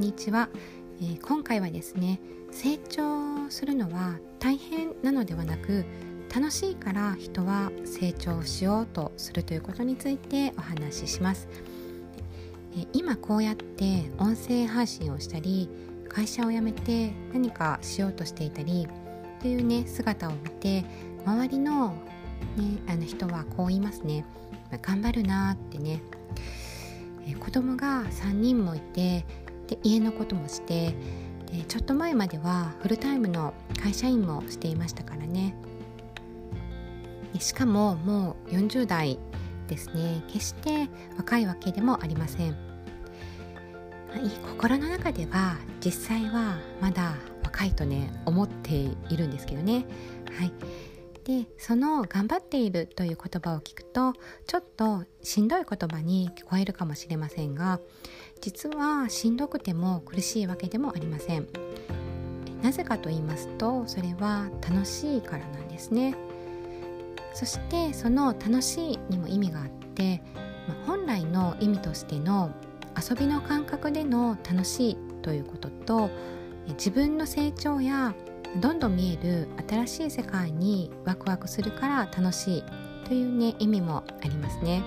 んにちは、えー、今回はですね成長するのは大変なのではなく楽しいから人は成長しようとするということについてお話しします、えー、今こうやって音声配信をしたり会社を辞めて何かしようとしていたりというね姿を見て周りの,、ね、あの人はこう言いますね。頑張るなってね。え子供が3人もいてで家のこともしてでちょっと前まではフルタイムの会社員もしていましたからね。しかももう40代ですね。決して若いわけでもありません。心の中では実際はまだ若いとね思っているんですけどね。はい。でその「頑張っている」という言葉を聞くとちょっとしんどい言葉に聞こえるかもしれませんが実はしんどくても苦しいわけでもありません。なぜかと言いますとそれは楽しいからなんですね。そしてその楽しいにも意味があって、ま、本来の意味としての遊びの感覚での楽しいということと自分の成長やどんどん見える新しい世界にワクワクするから楽しいというね意味もありますね。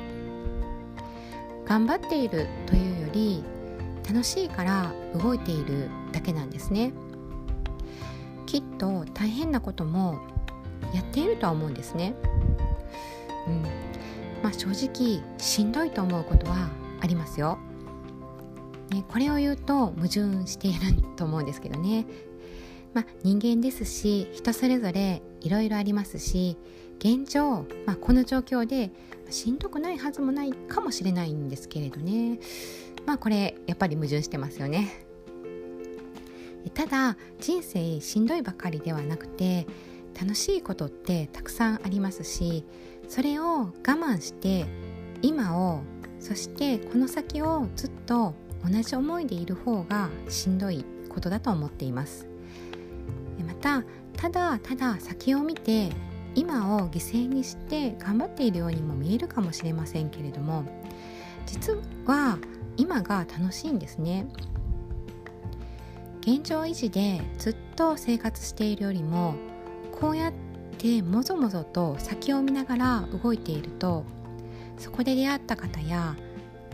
頑張っているというより楽しいから動いているだけなんですね。きっと大変なこともやっているとは思うんですね。うん。まあ正直しんどいと思うことはありますよ。ね、これを言うと矛盾していると思うんですけどね。まあ、人間ですし人それぞれいろいろありますし現状、まあ、この状況でしんどくないはずもないかもしれないんですけれどね。まあこれやっぱり矛盾してますよね。ただ人生しんどいばかりではなくて楽しいことってたくさんありますしそれを我慢して今をそしてこの先をずっと同じ思いでいる方がしんどいことだと思っています。たただただ先を見て今を犠牲にして頑張っているようにも見えるかもしれませんけれども実は今が楽しいんですね。現状維持でずっと生活しているよりもこうやってもぞもぞと先を見ながら動いているとそこで出会った方や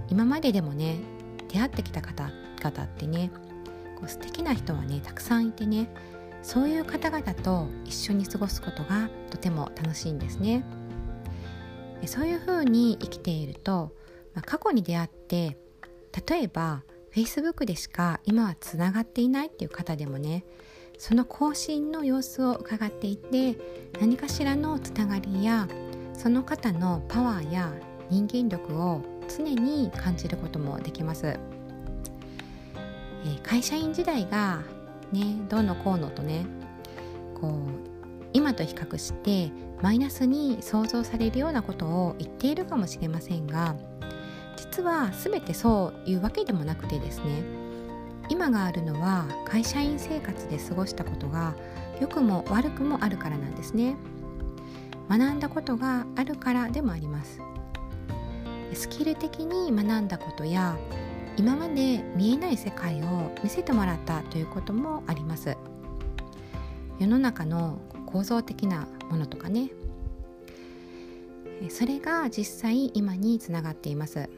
今まででもね出会ってきた方々ってねこう素敵な人はねたくさんいてねそういう方々と一緒に過ごすことがとても楽しいんですね。そういうふうに生きていると、まあ、過去に出会って例えば Facebook でしか今はつながっていないっていう方でもねその更新の様子を伺っていて何かしらのつながりやその方のパワーや人間力を常に感じることもできます、えー、会社員時代がねどうのこうのとねこう今と比較してマイナスに想像されるようなことを言っているかもしれませんが実は全てそういうわけでもなくてですね今があるのは会社員生活で過ごしたことが良くも悪くもあるからなんですね。学んだことがあるからでもあります。スキル的に学んだことや今まで見えない世界を見せてもらったということもあります。世の中の構造的なものとかね。それが実際今につながっています。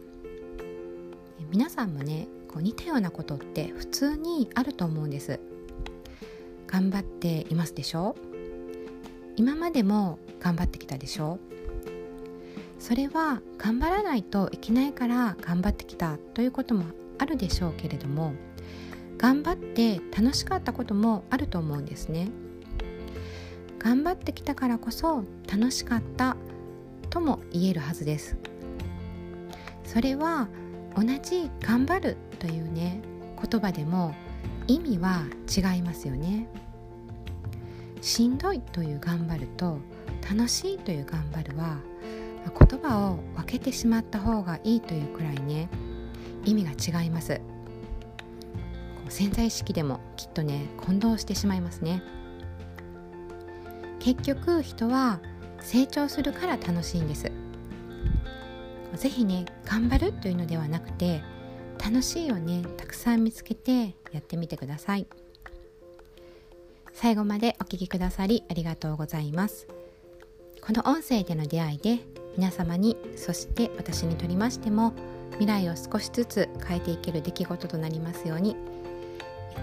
皆さんもねこう似たようなことって普通にあると思うんです。頑張っていますでしょ？今までも頑張ってきたでしょ？それは頑張らないといけないから頑張ってきたということもあるでしょうけれども頑張って楽しかったこともあると思うんですね。頑張ってきたからこそ楽しかったとも言えるはずです。それは同じ頑張るというね言葉でも意味は違いますよね。しんどいという頑張ると楽しいという頑張るは言葉を分けてしまった方がいいというくらいね。意味が違います。潜在意識でもきっとね混同してしまいますね。結局人は成長するから楽しいんです。是非ね頑張るというのではなくて楽しいをねたくさん見つけてやってみてください。最後までお聴きくださりありがとうございます。この音声での出会いで皆様にそして私にとりましても未来を少しずつ変えていける出来事となりますように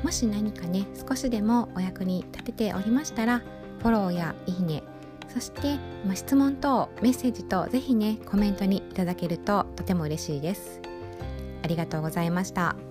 もし何かね少しでもお役に立てておりましたらフォローやいいねそして質問等メッセージとぜひねコメントにいただけるととても嬉しいですありがとうございました。